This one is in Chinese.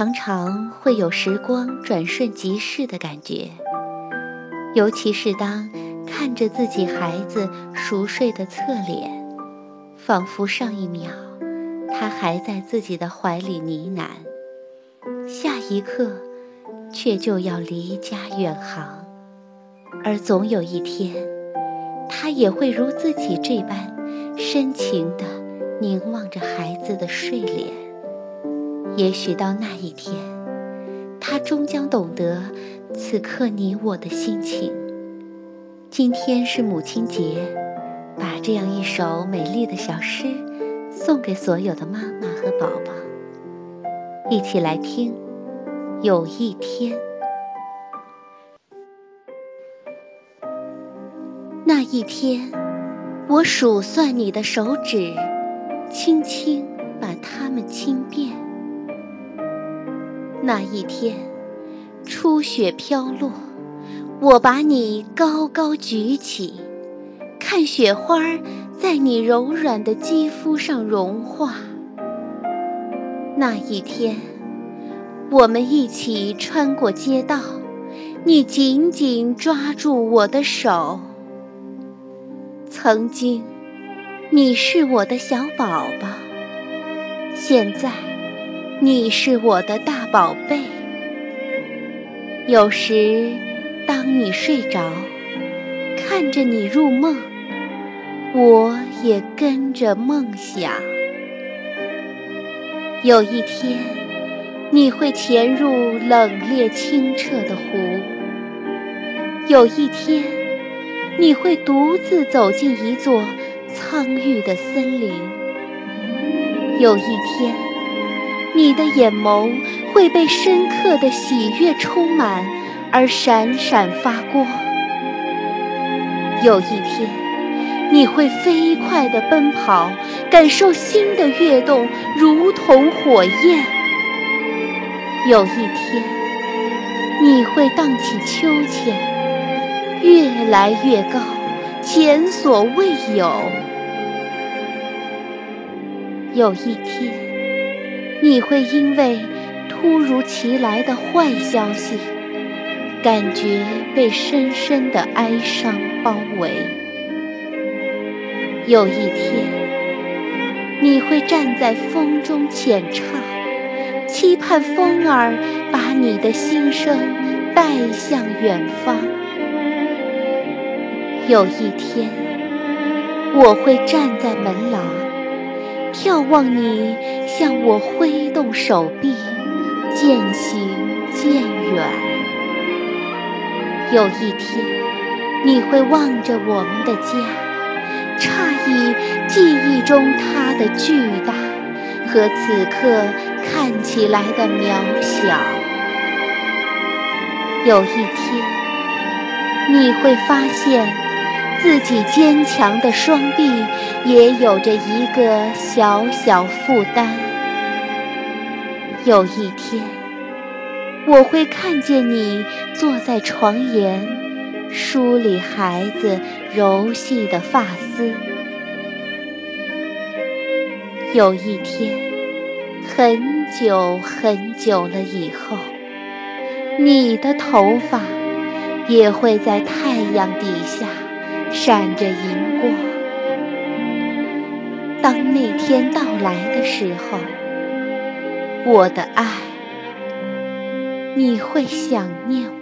常常会有时光转瞬即逝的感觉，尤其是当看着自己孩子熟睡的侧脸，仿佛上一秒他还在自己的怀里呢喃，下一刻却就要离家远航，而总有一天，他也会如自己这般深情地凝望着孩子的睡脸。也许到那一天，他终将懂得此刻你我的心情。今天是母亲节，把这样一首美丽的小诗送给所有的妈妈和宝宝，一起来听。有一天，那一天，我数算你的手指，轻轻把它们轻便。那一天，初雪飘落，我把你高高举起，看雪花在你柔软的肌肤上融化。那一天，我们一起穿过街道，你紧紧抓住我的手。曾经，你是我的小宝宝，现在。你是我的大宝贝。有时，当你睡着，看着你入梦，我也跟着梦想。有一天，你会潜入冷冽清澈的湖；有一天，你会独自走进一座苍郁的森林；有一天。你的眼眸会被深刻的喜悦充满，而闪闪发光。有一天，你会飞快地奔跑，感受心的跃动，如同火焰。有一天，你会荡起秋千，越来越高，前所未有。有一天。你会因为突如其来的坏消息，感觉被深深的哀伤包围。有一天，你会站在风中浅唱，期盼风儿把你的心声带向远方。有一天，我会站在门廊。眺望你向我挥动手臂，渐行渐远。有一天，你会望着我们的家，诧异记忆中它的巨大和此刻看起来的渺小。有一天，你会发现。自己坚强的双臂也有着一个小小负担。有一天，我会看见你坐在床沿，梳理孩子柔细的发丝。有一天，很久很久了以后，你的头发也会在太阳底下。闪着银光。当那天到来的时候，我的爱，你会想念。